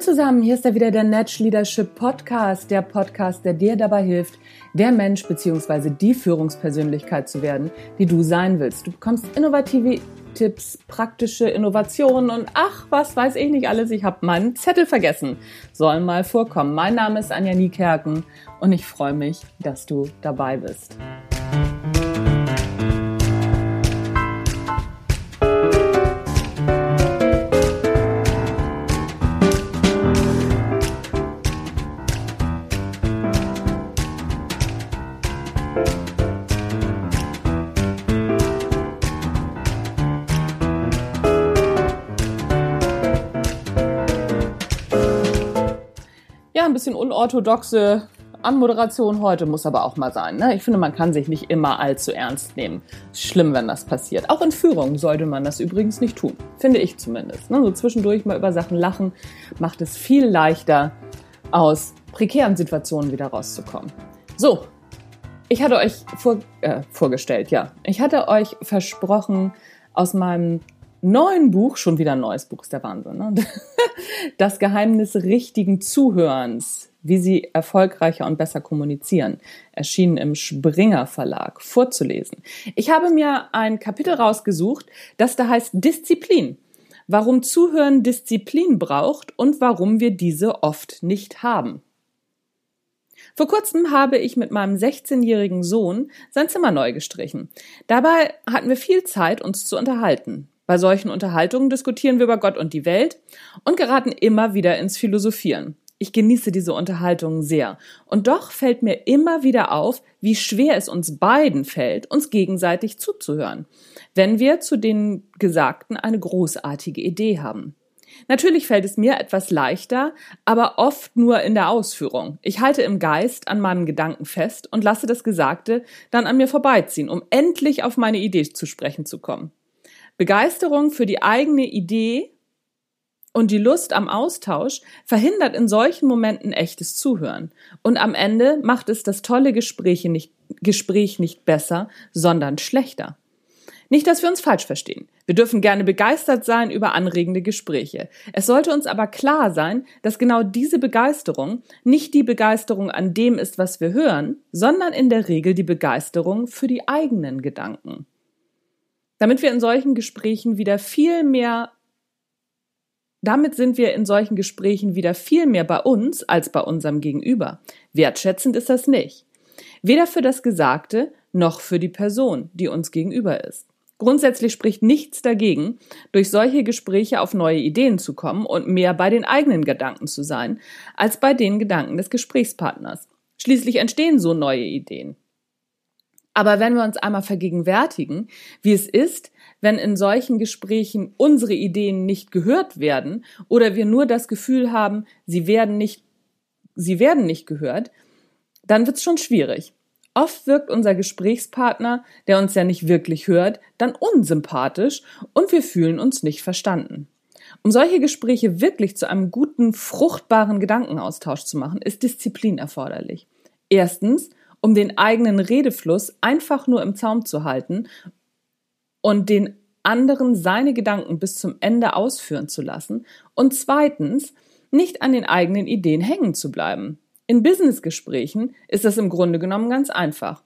Moin zusammen, hier ist ja wieder der Natch Leadership Podcast, der Podcast, der dir dabei hilft, der Mensch bzw. die Führungspersönlichkeit zu werden, die du sein willst. Du bekommst innovative Tipps, praktische Innovationen und ach, was weiß ich nicht alles, ich habe meinen Zettel vergessen. Soll mal vorkommen. Mein Name ist Anja Niekerken und ich freue mich, dass du dabei bist. Ja, ein bisschen unorthodoxe Anmoderation heute muss aber auch mal sein. Ne? Ich finde, man kann sich nicht immer allzu ernst nehmen. Schlimm, wenn das passiert. Auch in Führung sollte man das übrigens nicht tun. Finde ich zumindest. Ne? So zwischendurch mal über Sachen lachen macht es viel leichter, aus prekären Situationen wieder rauszukommen. So, ich hatte euch vor, äh, vorgestellt, ja. Ich hatte euch versprochen, aus meinem neuen Buch, schon wieder ein neues Buch, ist der Wahnsinn, ne? Das Geheimnis richtigen Zuhörens, wie Sie erfolgreicher und besser kommunizieren, erschienen im Springer Verlag, vorzulesen. Ich habe mir ein Kapitel rausgesucht, das da heißt Disziplin. Warum Zuhören Disziplin braucht und warum wir diese oft nicht haben. Vor kurzem habe ich mit meinem 16-jährigen Sohn sein Zimmer neu gestrichen. Dabei hatten wir viel Zeit, uns zu unterhalten. Bei solchen Unterhaltungen diskutieren wir über Gott und die Welt und geraten immer wieder ins Philosophieren. Ich genieße diese Unterhaltungen sehr. Und doch fällt mir immer wieder auf, wie schwer es uns beiden fällt, uns gegenseitig zuzuhören, wenn wir zu den Gesagten eine großartige Idee haben. Natürlich fällt es mir etwas leichter, aber oft nur in der Ausführung. Ich halte im Geist an meinem Gedanken fest und lasse das Gesagte dann an mir vorbeiziehen, um endlich auf meine Idee zu sprechen zu kommen. Begeisterung für die eigene Idee und die Lust am Austausch verhindert in solchen Momenten echtes Zuhören. Und am Ende macht es das tolle Gespräch nicht, Gespräch nicht besser, sondern schlechter. Nicht, dass wir uns falsch verstehen. Wir dürfen gerne begeistert sein über anregende Gespräche. Es sollte uns aber klar sein, dass genau diese Begeisterung nicht die Begeisterung an dem ist, was wir hören, sondern in der Regel die Begeisterung für die eigenen Gedanken damit wir in solchen Gesprächen wieder viel mehr damit sind wir in solchen Gesprächen wieder viel mehr bei uns als bei unserem Gegenüber. Wertschätzend ist das nicht. Weder für das Gesagte noch für die Person, die uns gegenüber ist. Grundsätzlich spricht nichts dagegen, durch solche Gespräche auf neue Ideen zu kommen und mehr bei den eigenen Gedanken zu sein, als bei den Gedanken des Gesprächspartners. Schließlich entstehen so neue Ideen. Aber wenn wir uns einmal vergegenwärtigen, wie es ist, wenn in solchen Gesprächen unsere Ideen nicht gehört werden oder wir nur das Gefühl haben, sie werden nicht, sie werden nicht gehört, dann wird es schon schwierig. Oft wirkt unser Gesprächspartner, der uns ja nicht wirklich hört, dann unsympathisch und wir fühlen uns nicht verstanden. Um solche Gespräche wirklich zu einem guten, fruchtbaren Gedankenaustausch zu machen, ist Disziplin erforderlich. Erstens, um den eigenen Redefluss einfach nur im Zaum zu halten und den anderen seine Gedanken bis zum Ende ausführen zu lassen und zweitens nicht an den eigenen Ideen hängen zu bleiben. In Businessgesprächen ist das im Grunde genommen ganz einfach.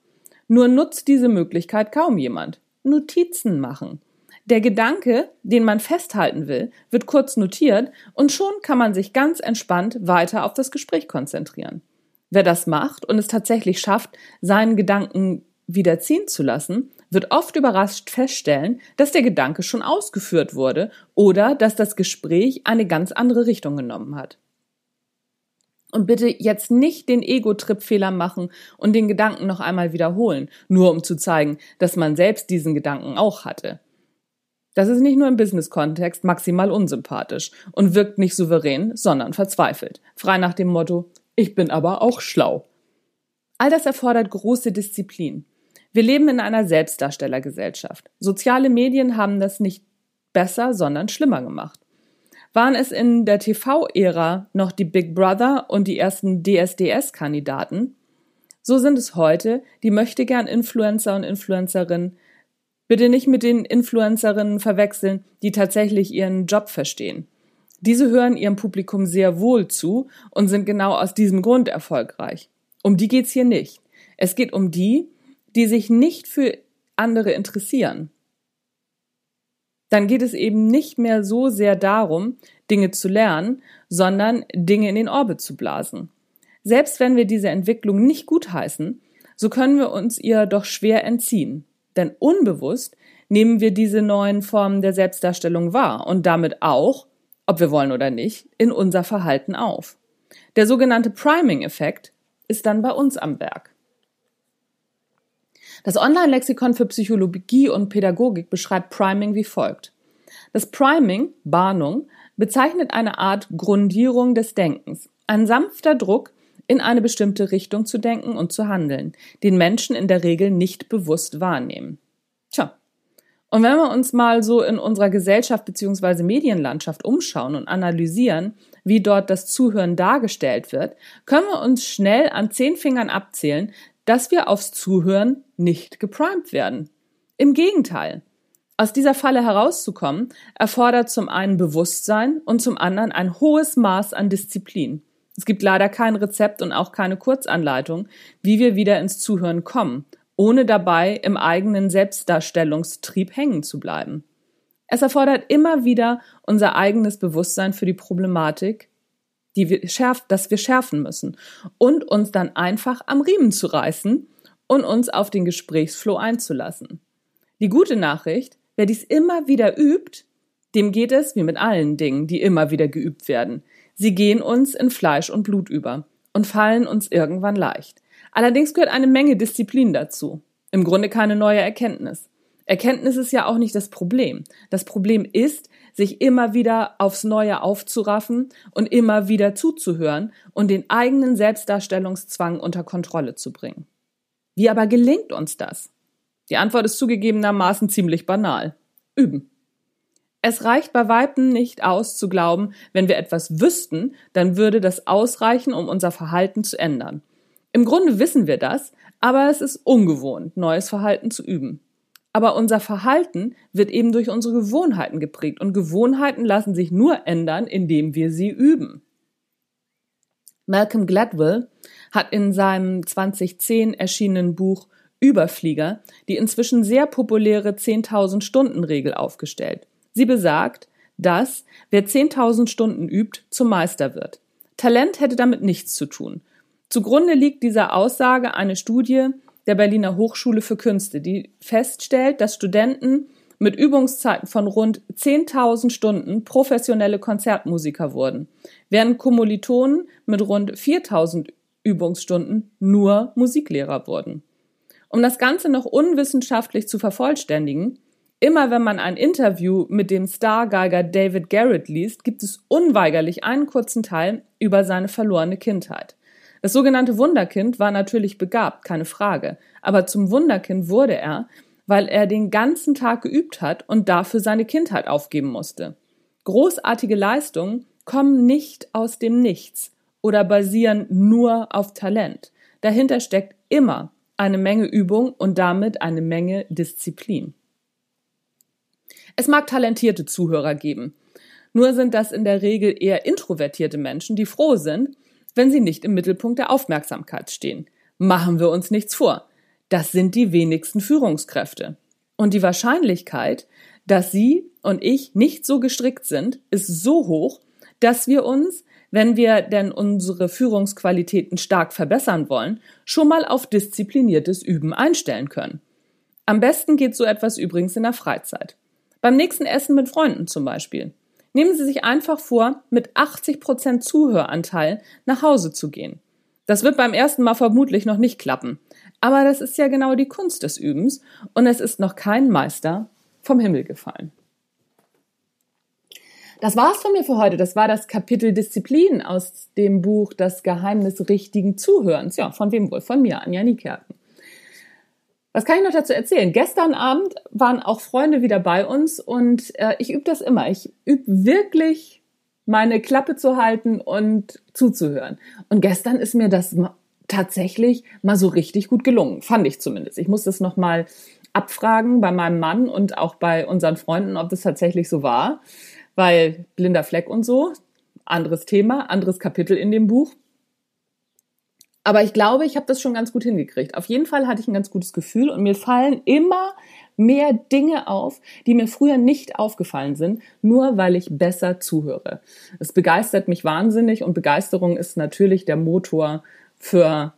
Nur nutzt diese Möglichkeit kaum jemand. Notizen machen. Der Gedanke, den man festhalten will, wird kurz notiert und schon kann man sich ganz entspannt weiter auf das Gespräch konzentrieren. Wer das macht und es tatsächlich schafft, seinen Gedanken wieder ziehen zu lassen, wird oft überrascht feststellen, dass der Gedanke schon ausgeführt wurde oder dass das Gespräch eine ganz andere Richtung genommen hat. Und bitte jetzt nicht den Ego-Trip-Fehler machen und den Gedanken noch einmal wiederholen, nur um zu zeigen, dass man selbst diesen Gedanken auch hatte. Das ist nicht nur im Business-Kontext maximal unsympathisch und wirkt nicht souverän, sondern verzweifelt. Frei nach dem Motto, ich bin aber auch schlau. All das erfordert große Disziplin. Wir leben in einer Selbstdarstellergesellschaft. Soziale Medien haben das nicht besser, sondern schlimmer gemacht. Waren es in der TV-Ära noch die Big Brother und die ersten DSDS-Kandidaten, so sind es heute die möchtegern Influencer und Influencerinnen. Bitte nicht mit den Influencerinnen verwechseln, die tatsächlich ihren Job verstehen. Diese hören ihrem Publikum sehr wohl zu und sind genau aus diesem Grund erfolgreich. Um die geht's hier nicht. Es geht um die, die sich nicht für andere interessieren. Dann geht es eben nicht mehr so sehr darum, Dinge zu lernen, sondern Dinge in den Orbit zu blasen. Selbst wenn wir diese Entwicklung nicht gutheißen, so können wir uns ihr doch schwer entziehen. Denn unbewusst nehmen wir diese neuen Formen der Selbstdarstellung wahr und damit auch, ob wir wollen oder nicht, in unser Verhalten auf. Der sogenannte Priming-Effekt ist dann bei uns am Werk. Das Online-Lexikon für Psychologie und Pädagogik beschreibt Priming wie folgt. Das Priming, Bahnung, bezeichnet eine Art Grundierung des Denkens, ein sanfter Druck, in eine bestimmte Richtung zu denken und zu handeln, den Menschen in der Regel nicht bewusst wahrnehmen. Tja. Und wenn wir uns mal so in unserer Gesellschaft bzw. Medienlandschaft umschauen und analysieren, wie dort das Zuhören dargestellt wird, können wir uns schnell an zehn Fingern abzählen, dass wir aufs Zuhören nicht geprimed werden. Im Gegenteil. Aus dieser Falle herauszukommen, erfordert zum einen Bewusstsein und zum anderen ein hohes Maß an Disziplin. Es gibt leider kein Rezept und auch keine Kurzanleitung, wie wir wieder ins Zuhören kommen, ohne dabei im eigenen Selbstdarstellungstrieb hängen zu bleiben. Es erfordert immer wieder unser eigenes Bewusstsein für die Problematik, die wir schärf, das wir schärfen müssen und uns dann einfach am Riemen zu reißen und uns auf den Gesprächsflow einzulassen. Die gute Nachricht, wer dies immer wieder übt, dem geht es wie mit allen Dingen, die immer wieder geübt werden. Sie gehen uns in Fleisch und Blut über und fallen uns irgendwann leicht. Allerdings gehört eine Menge Disziplin dazu. Im Grunde keine neue Erkenntnis. Erkenntnis ist ja auch nicht das Problem. Das Problem ist, sich immer wieder aufs Neue aufzuraffen und immer wieder zuzuhören und den eigenen Selbstdarstellungszwang unter Kontrolle zu bringen. Wie aber gelingt uns das? Die Antwort ist zugegebenermaßen ziemlich banal. Üben. Es reicht bei Weitem nicht aus zu glauben, wenn wir etwas wüssten, dann würde das ausreichen, um unser Verhalten zu ändern. Im Grunde wissen wir das, aber es ist ungewohnt, neues Verhalten zu üben. Aber unser Verhalten wird eben durch unsere Gewohnheiten geprägt und Gewohnheiten lassen sich nur ändern, indem wir sie üben. Malcolm Gladwell hat in seinem 2010 erschienenen Buch Überflieger die inzwischen sehr populäre 10.000 Stunden Regel aufgestellt. Sie besagt, dass wer 10.000 Stunden übt, zum Meister wird. Talent hätte damit nichts zu tun. Zugrunde liegt dieser Aussage eine Studie der Berliner Hochschule für Künste, die feststellt, dass Studenten mit Übungszeiten von rund 10.000 Stunden professionelle Konzertmusiker wurden, während Kommilitonen mit rund 4.000 Übungsstunden nur Musiklehrer wurden. Um das Ganze noch unwissenschaftlich zu vervollständigen, Immer wenn man ein Interview mit dem Stargeiger David Garrett liest, gibt es unweigerlich einen kurzen Teil über seine verlorene Kindheit. Das sogenannte Wunderkind war natürlich begabt, keine Frage, aber zum Wunderkind wurde er, weil er den ganzen Tag geübt hat und dafür seine Kindheit aufgeben musste. Großartige Leistungen kommen nicht aus dem Nichts oder basieren nur auf Talent. Dahinter steckt immer eine Menge Übung und damit eine Menge Disziplin. Es mag talentierte Zuhörer geben. Nur sind das in der Regel eher introvertierte Menschen, die froh sind, wenn sie nicht im Mittelpunkt der Aufmerksamkeit stehen. Machen wir uns nichts vor. Das sind die wenigsten Führungskräfte. Und die Wahrscheinlichkeit, dass Sie und ich nicht so gestrickt sind, ist so hoch, dass wir uns, wenn wir denn unsere Führungsqualitäten stark verbessern wollen, schon mal auf diszipliniertes Üben einstellen können. Am besten geht so etwas übrigens in der Freizeit. Beim nächsten Essen mit Freunden zum Beispiel. Nehmen Sie sich einfach vor, mit 80 Prozent Zuhöranteil nach Hause zu gehen. Das wird beim ersten Mal vermutlich noch nicht klappen. Aber das ist ja genau die Kunst des Übens und es ist noch kein Meister vom Himmel gefallen. Das war's von mir für heute. Das war das Kapitel Disziplin aus dem Buch Das Geheimnis richtigen Zuhörens. Ja, von wem wohl? Von mir, Anja Niekerken. Was kann ich noch dazu erzählen? Gestern Abend waren auch Freunde wieder bei uns und äh, ich übe das immer. Ich übe wirklich meine Klappe zu halten und zuzuhören. Und gestern ist mir das tatsächlich mal so richtig gut gelungen, fand ich zumindest. Ich muss das noch mal abfragen bei meinem Mann und auch bei unseren Freunden, ob das tatsächlich so war. weil blinder Fleck und so, anderes Thema, anderes Kapitel in dem Buch. Aber ich glaube, ich habe das schon ganz gut hingekriegt. Auf jeden Fall hatte ich ein ganz gutes Gefühl und mir fallen immer mehr Dinge auf, die mir früher nicht aufgefallen sind, nur weil ich besser zuhöre. Es begeistert mich wahnsinnig und Begeisterung ist natürlich der Motor für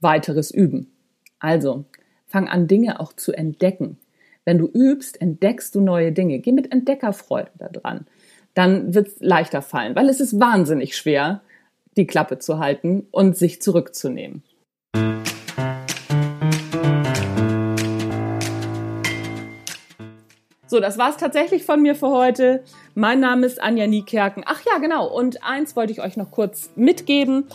weiteres Üben. Also, fang an, Dinge auch zu entdecken. Wenn du übst, entdeckst du neue Dinge. Geh mit Entdeckerfreude da dran. Dann wird es leichter fallen, weil es ist wahnsinnig schwer, die Klappe zu halten und sich zurückzunehmen. So, das war's tatsächlich von mir für heute. Mein Name ist Anja Niekerken. Ach ja, genau. Und eins wollte ich euch noch kurz mitgeben.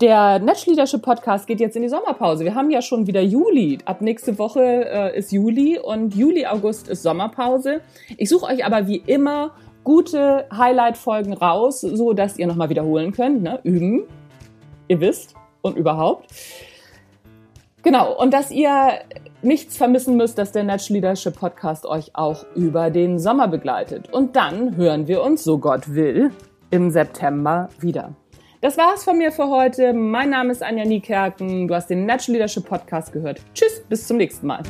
Der Netsch Leadership Podcast geht jetzt in die Sommerpause. Wir haben ja schon wieder Juli. Ab nächste Woche äh, ist Juli und Juli, August ist Sommerpause. Ich suche euch aber wie immer gute Highlight-Folgen raus, so dass ihr nochmal wiederholen könnt. Ne? Üben, ihr wisst und überhaupt. Genau, und dass ihr nichts vermissen müsst, dass der Natural Leadership Podcast euch auch über den Sommer begleitet. Und dann hören wir uns, so Gott will, im September wieder. Das war's von mir für heute. Mein Name ist Anja Niekerken. Du hast den Natural Leadership Podcast gehört. Tschüss, bis zum nächsten Mal.